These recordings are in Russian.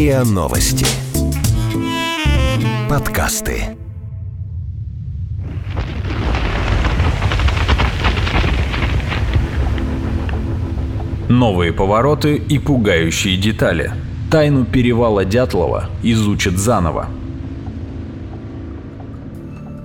РИА Новости. Подкасты. Новые повороты и пугающие детали. Тайну перевала Дятлова изучат заново.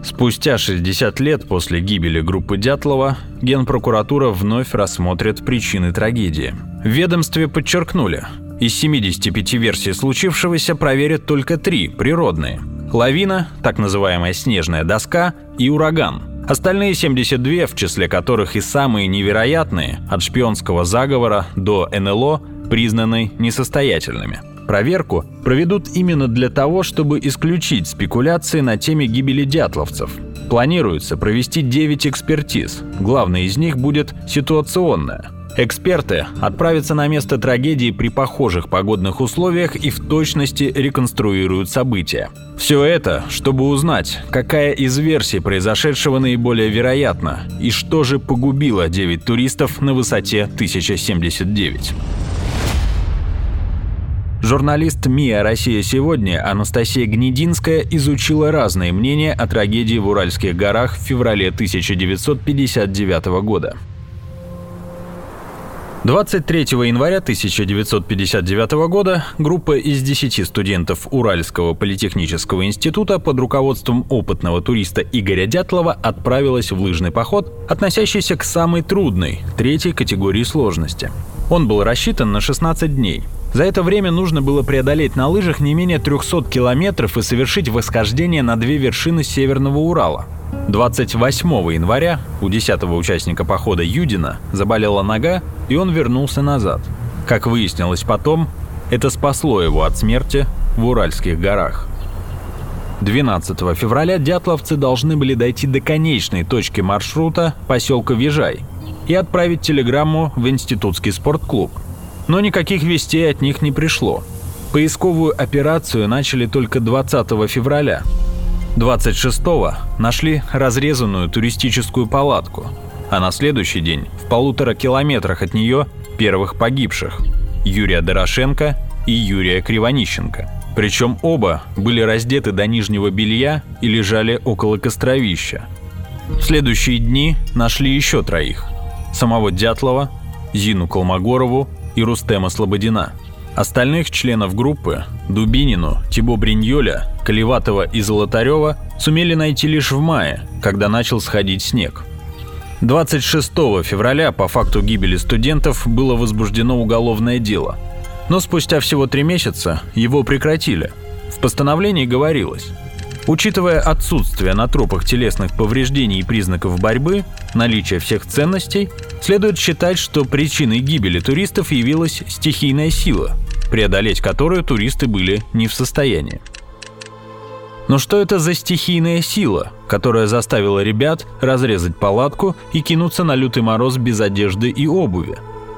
Спустя 60 лет после гибели группы Дятлова Генпрокуратура вновь рассмотрит причины трагедии. В ведомстве подчеркнули, из 75 версий случившегося проверят только три природные. Лавина, так называемая снежная доска и ураган – Остальные 72, в числе которых и самые невероятные, от шпионского заговора до НЛО, признаны несостоятельными. Проверку проведут именно для того, чтобы исключить спекуляции на теме гибели дятловцев. Планируется провести 9 экспертиз. Главной из них будет ситуационная. Эксперты отправятся на место трагедии при похожих погодных условиях и в точности реконструируют события. Все это, чтобы узнать, какая из версий произошедшего наиболее вероятна и что же погубило 9 туристов на высоте 1079. Журналист МИА «Россия сегодня» Анастасия Гнединская изучила разные мнения о трагедии в Уральских горах в феврале 1959 года. 23 января 1959 года группа из 10 студентов Уральского политехнического института под руководством опытного туриста Игоря Дятлова отправилась в лыжный поход, относящийся к самой трудной, третьей категории сложности. Он был рассчитан на 16 дней. За это время нужно было преодолеть на лыжах не менее 300 километров и совершить восхождение на две вершины Северного Урала. 28 января у 10-го участника похода Юдина заболела нога, и он вернулся назад. Как выяснилось потом, это спасло его от смерти в Уральских горах. 12 февраля дятловцы должны были дойти до конечной точки маршрута поселка Вижай и отправить телеграмму в институтский спортклуб. Но никаких вестей от них не пришло. Поисковую операцию начали только 20 февраля – 26-го нашли разрезанную туристическую палатку, а на следующий день в полутора километрах от нее первых погибших – Юрия Дорошенко и Юрия Кривонищенко. Причем оба были раздеты до нижнего белья и лежали около костровища. В следующие дни нашли еще троих – самого Дятлова, Зину Колмогорову и Рустема Слободина – Остальных членов группы – Дубинину, Тибо Бриньоля, Колеватова и Золотарева – сумели найти лишь в мае, когда начал сходить снег. 26 февраля по факту гибели студентов было возбуждено уголовное дело. Но спустя всего три месяца его прекратили. В постановлении говорилось – Учитывая отсутствие на трупах телесных повреждений и признаков борьбы, наличие всех ценностей, следует считать, что причиной гибели туристов явилась стихийная сила, преодолеть которую туристы были не в состоянии. Но что это за стихийная сила, которая заставила ребят разрезать палатку и кинуться на лютый мороз без одежды и обуви?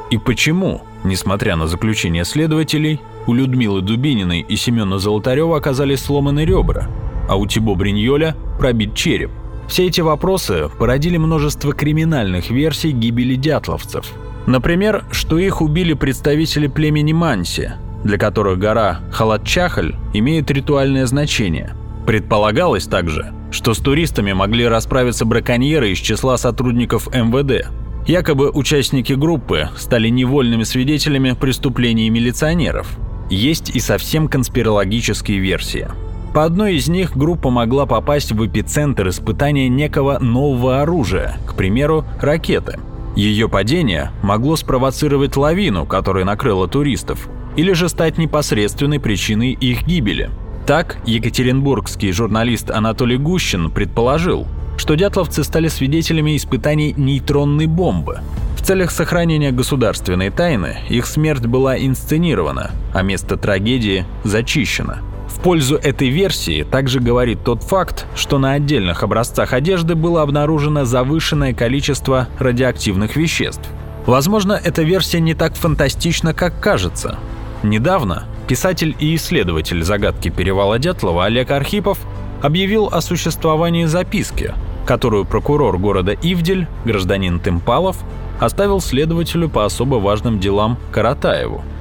И почему, несмотря на заключение следователей, у Людмилы Дубининой и Семена Золотарева оказались сломаны ребра – а у Тибо Бриньоля пробит череп. Все эти вопросы породили множество криминальных версий гибели дятловцев. Например, что их убили представители племени Манси, для которых гора Халатчахаль имеет ритуальное значение. Предполагалось также, что с туристами могли расправиться браконьеры из числа сотрудников МВД. Якобы участники группы стали невольными свидетелями преступлений милиционеров. Есть и совсем конспирологические версии – по одной из них группа могла попасть в эпицентр испытания некого нового оружия, к примеру, ракеты. Ее падение могло спровоцировать лавину, которая накрыла туристов, или же стать непосредственной причиной их гибели. Так, екатеринбургский журналист Анатолий Гущин предположил, что дятловцы стали свидетелями испытаний нейтронной бомбы. В целях сохранения государственной тайны их смерть была инсценирована, а место трагедии зачищено – в пользу этой версии также говорит тот факт, что на отдельных образцах одежды было обнаружено завышенное количество радиоактивных веществ. Возможно, эта версия не так фантастична, как кажется. Недавно писатель и исследователь загадки перевала Дятлова Олег Архипов объявил о существовании записки, которую прокурор города Ивдель, гражданин Тымпалов, оставил следователю по особо важным делам Каратаеву –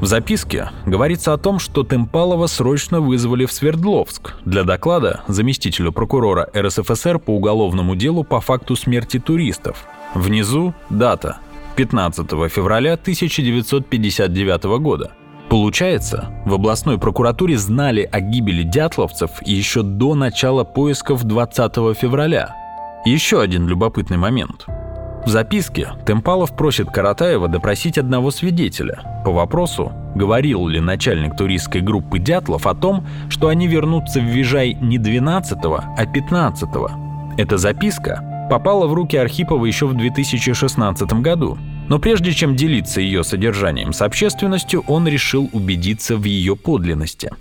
В записке говорится о том, что Темпалова срочно вызвали в Свердловск для доклада заместителю прокурора РСФСР по уголовному делу по факту смерти туристов. Внизу дата – 15 февраля 1959 года. Получается, в областной прокуратуре знали о гибели дятловцев еще до начала поисков 20 февраля. Еще один любопытный момент – в записке Темпалов просит Каратаева допросить одного свидетеля. По вопросу, говорил ли начальник туристской группы Дятлов о том, что они вернутся в Вижай не 12 а 15 -го. Эта записка попала в руки Архипова еще в 2016 году, но прежде чем делиться ее содержанием с общественностью, он решил убедиться в ее подлинности –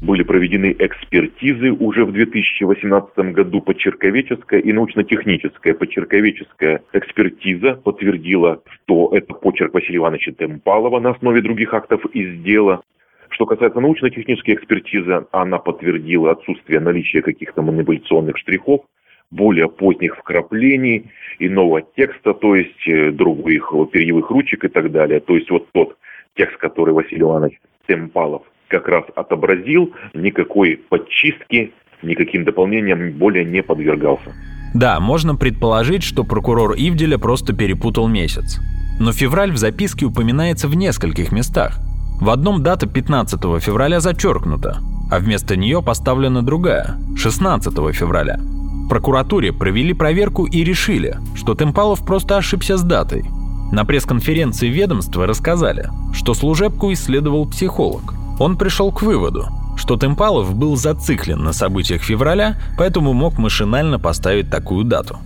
были проведены экспертизы уже в 2018 году почерковеческая и научно-техническая. Почерковеческая экспертиза подтвердила, что это почерк Василия Ивановича Темпалова на основе других актов из дела. Что касается научно-технической экспертизы, она подтвердила отсутствие наличия каких-то манипуляционных штрихов, более поздних вкраплений, иного текста, то есть э, других перьевых ручек и так далее. То есть вот тот текст, который Василий Иванович Темпалов как раз отобразил, никакой подчистки, никаким дополнениям более не подвергался. Да, можно предположить, что прокурор Ивделя просто перепутал месяц. Но февраль в записке упоминается в нескольких местах. В одном дата 15 февраля зачеркнута, а вместо нее поставлена другая – 16 февраля. В прокуратуре провели проверку и решили, что Темпалов просто ошибся с датой. На пресс-конференции ведомства рассказали, что служебку исследовал психолог – он пришел к выводу, что Темпалов был зациклен на событиях февраля, поэтому мог машинально поставить такую дату.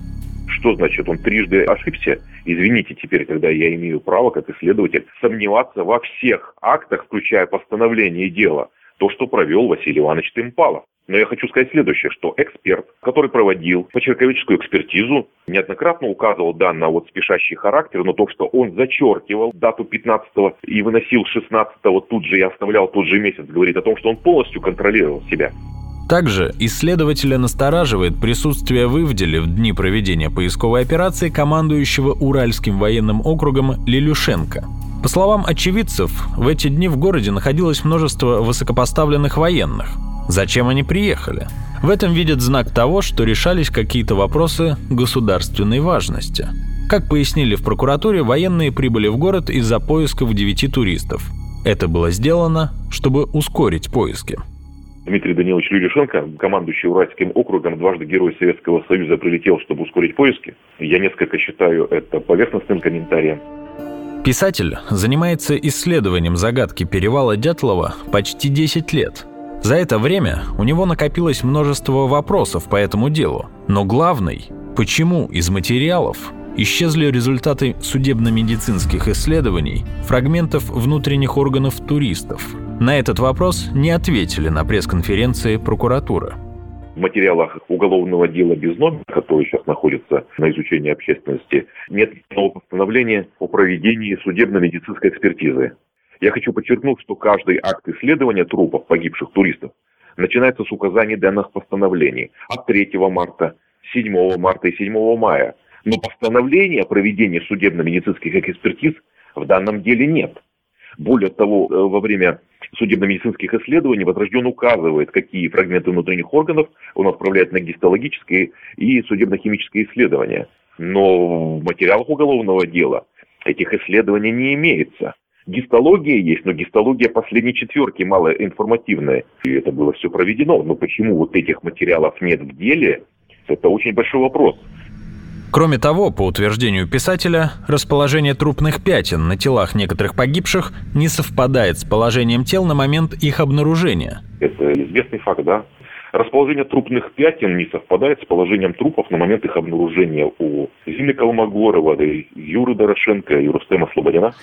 Что значит, он трижды ошибся? Извините теперь, когда я имею право, как исследователь, сомневаться во всех актах, включая постановление дела, то, что провел Василий Иванович Темпалов. Но я хочу сказать следующее, что эксперт, который проводил почерковическую экспертизу, неоднократно указывал да, на вот спешащий характер, но то, что он зачеркивал дату 15 и выносил 16 тут же и оставлял тот же месяц, говорит о том, что он полностью контролировал себя. Также исследователя настораживает присутствие в Ивделе в дни проведения поисковой операции командующего Уральским военным округом Лилюшенко. По словам очевидцев, в эти дни в городе находилось множество высокопоставленных военных, Зачем они приехали? В этом видят знак того, что решались какие-то вопросы государственной важности. Как пояснили в прокуратуре, военные прибыли в город из-за поисков девяти туристов. Это было сделано, чтобы ускорить поиски. Дмитрий Данилович Люришенко, командующий Уральским округом, дважды Герой Советского Союза, прилетел, чтобы ускорить поиски. Я несколько считаю это поверхностным комментарием. Писатель занимается исследованием загадки перевала Дятлова почти 10 лет – за это время у него накопилось множество вопросов по этому делу. Но главный – почему из материалов исчезли результаты судебно-медицинских исследований, фрагментов внутренних органов туристов? На этот вопрос не ответили на пресс-конференции прокуратуры. В материалах уголовного дела без номера, который сейчас находится на изучении общественности, нет постановления о проведении судебно-медицинской экспертизы. Я хочу подчеркнуть, что каждый акт исследования трупов погибших туристов начинается с указаний данных постановлений от 3 марта, 7 марта и 7 мая. Но постановления о проведении судебно-медицинских экспертиз в данном деле нет. Более того, э, во время судебно-медицинских исследований Возрожден указывает, какие фрагменты внутренних органов он отправляет на гистологические и судебно-химические исследования. Но в материалах уголовного дела этих исследований не имеется. Гистология есть, но гистология последней четверки малоинформативная. И это было все проведено. Но почему вот этих материалов нет в деле, это очень большой вопрос. Кроме того, по утверждению писателя, расположение трупных пятен на телах некоторых погибших не совпадает с положением тел на момент их обнаружения. Это известный факт, да. Расположение трупных пятен не совпадает с положением трупов на момент их обнаружения у Зины Колмогорова, Юры Дорошенко и Рустема Слободина.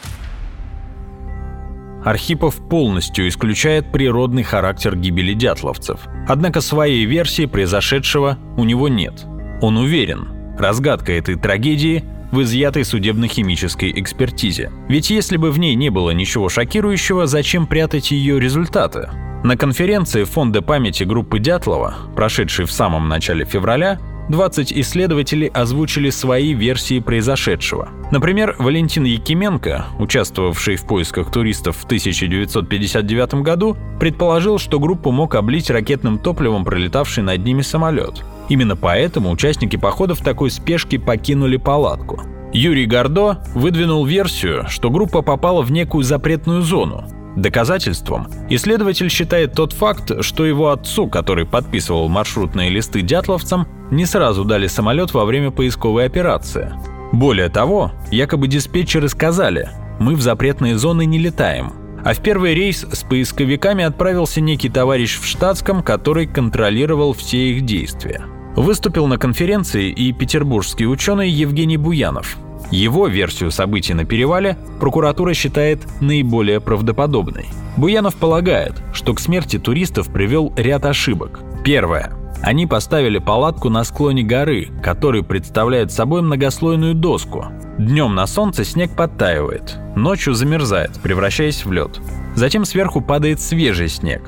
Архипов полностью исключает природный характер гибели дятловцев. Однако своей версии произошедшего у него нет. Он уверен, разгадка этой трагедии в изъятой судебно-химической экспертизе. Ведь если бы в ней не было ничего шокирующего, зачем прятать ее результаты? На конференции Фонда памяти группы Дятлова, прошедшей в самом начале февраля, 20 исследователей озвучили свои версии произошедшего. Например, Валентин Якименко, участвовавший в поисках туристов в 1959 году, предположил, что группу мог облить ракетным топливом пролетавший над ними самолет. Именно поэтому участники похода в такой спешке покинули палатку. Юрий Гордо выдвинул версию, что группа попала в некую запретную зону, Доказательством исследователь считает тот факт, что его отцу, который подписывал маршрутные листы дятловцам, не сразу дали самолет во время поисковой операции. Более того, якобы диспетчеры сказали «мы в запретные зоны не летаем», а в первый рейс с поисковиками отправился некий товарищ в штатском, который контролировал все их действия. Выступил на конференции и петербургский ученый Евгений Буянов – его версию событий на перевале прокуратура считает наиболее правдоподобной. Буянов полагает, что к смерти туристов привел ряд ошибок. Первое. Они поставили палатку на склоне горы, который представляет собой многослойную доску. Днем на солнце снег подтаивает, ночью замерзает, превращаясь в лед. Затем сверху падает свежий снег,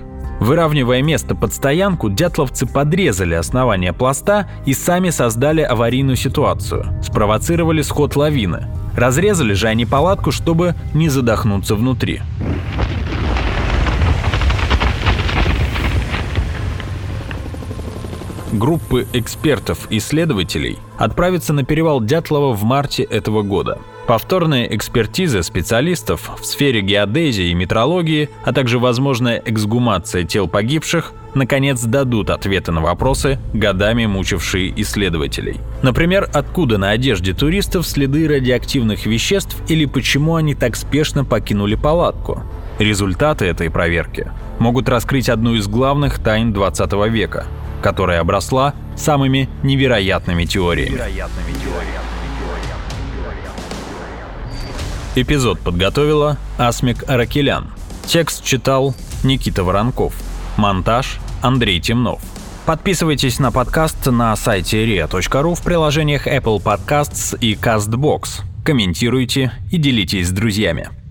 Выравнивая место под стоянку, дятловцы подрезали основание пласта и сами создали аварийную ситуацию, спровоцировали сход лавины. Разрезали же они палатку, чтобы не задохнуться внутри. Группы экспертов-исследователей отправятся на перевал Дятлова в марте этого года – Повторные экспертизы специалистов в сфере геодезии и метрологии, а также возможная эксгумация тел погибших, наконец дадут ответы на вопросы, годами мучившие исследователей. Например, откуда на одежде туристов следы радиоактивных веществ или почему они так спешно покинули палатку. Результаты этой проверки могут раскрыть одну из главных тайн 20 века, которая обросла самыми невероятными теориями. Эпизод подготовила Асмик Аракелян. Текст читал Никита Воронков. Монтаж Андрей Темнов. Подписывайтесь на подкаст на сайте ria.ru в приложениях Apple Podcasts и CastBox. Комментируйте и делитесь с друзьями.